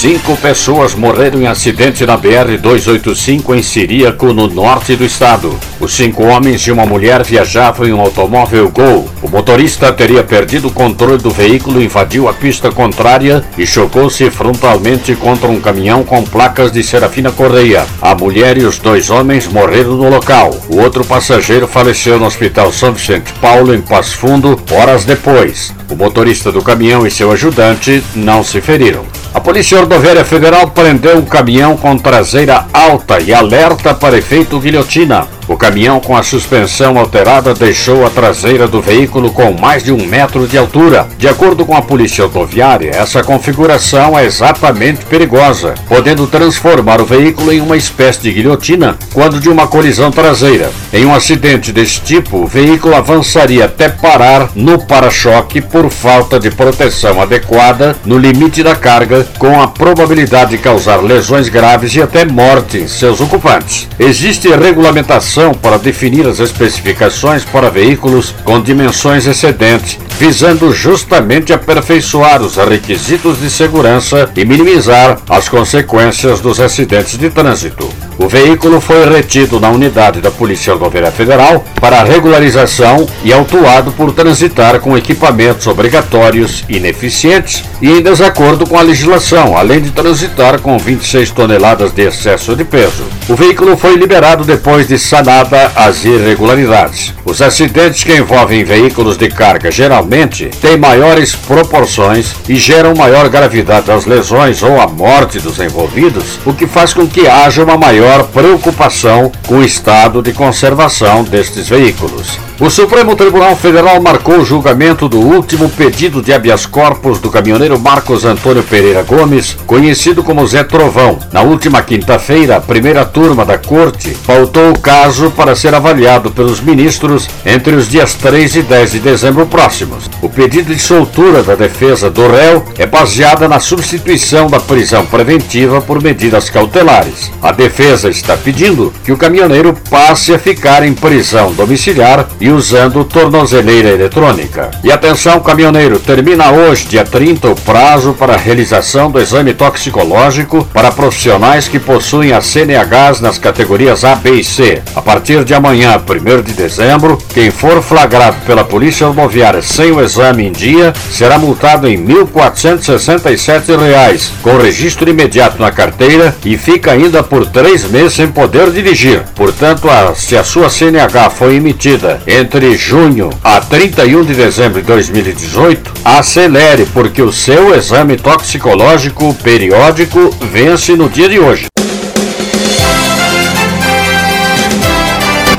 Cinco pessoas morreram em acidente na BR-285 em Siríaco, no norte do estado. Os cinco homens e uma mulher viajavam em um automóvel Gol. O motorista teria perdido o controle do veículo, invadiu a pista contrária e chocou-se frontalmente contra um caminhão com placas de Serafina Correia. A mulher e os dois homens morreram no local. O outro passageiro faleceu no Hospital São Vicente Paulo, em Passo Fundo, horas depois. O motorista do caminhão e seu ajudante não se feriram. A Polícia Rodoviária Federal prendeu um caminhão com traseira alta e alerta para efeito guilhotina. Caminhão com a suspensão alterada deixou a traseira do veículo com mais de um metro de altura. De acordo com a Polícia Rodoviária, essa configuração é exatamente perigosa, podendo transformar o veículo em uma espécie de guilhotina quando de uma colisão traseira. Em um acidente desse tipo, o veículo avançaria até parar no para-choque por falta de proteção adequada no limite da carga, com a probabilidade de causar lesões graves e até morte em seus ocupantes. Existe regulamentação para definir as especificações para veículos com dimensões excedentes, visando justamente aperfeiçoar os requisitos de segurança e minimizar as consequências dos acidentes de trânsito. O veículo foi retido na unidade da Polícia Rodoviária Federal para regularização e autuado por transitar com equipamentos obrigatórios ineficientes e em desacordo com a legislação, além de transitar com 26 toneladas de excesso de peso. O veículo foi liberado depois de sanada as irregularidades. Os acidentes que envolvem veículos de carga geralmente têm maiores proporções e geram maior gravidade das lesões ou a morte dos envolvidos, o que faz com que haja uma maior maior preocupação com o estado de conservação destes veículos. O Supremo Tribunal Federal marcou o julgamento do último pedido de habeas corpus do caminhoneiro Marcos Antônio Pereira Gomes, conhecido como Zé Trovão. Na última quinta-feira, a primeira turma da corte pautou o caso para ser avaliado pelos ministros entre os dias 3 e 10 de dezembro próximos. O pedido de soltura da defesa do réu é baseada na substituição da prisão preventiva por medidas cautelares. A defesa está pedindo que o caminhoneiro passe a ficar em prisão domiciliar e usando tornozeleira eletrônica. E atenção, caminhoneiro, termina hoje, dia 30, o prazo para a realização do exame toxicológico para profissionais que possuem a CNHs nas categorias A, B e C. A partir de amanhã, 1 de dezembro, quem for flagrado pela Polícia Rodoviária sem o exame em dia será multado em R$ 1.467, com registro imediato na carteira e fica ainda por três meses sem poder dirigir. Portanto, a, se a sua CNH foi emitida entre junho a 31 de dezembro de 2018, acelere, porque o seu exame toxicológico periódico vence no dia de hoje.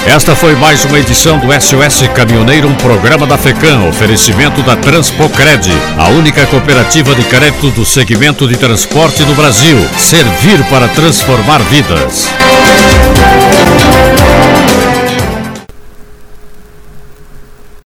Esta foi mais uma edição do SOS Caminhoneiro, um programa da FECAM, oferecimento da Transpocred, a única cooperativa de crédito do segmento de transporte no Brasil. Servir para transformar vidas.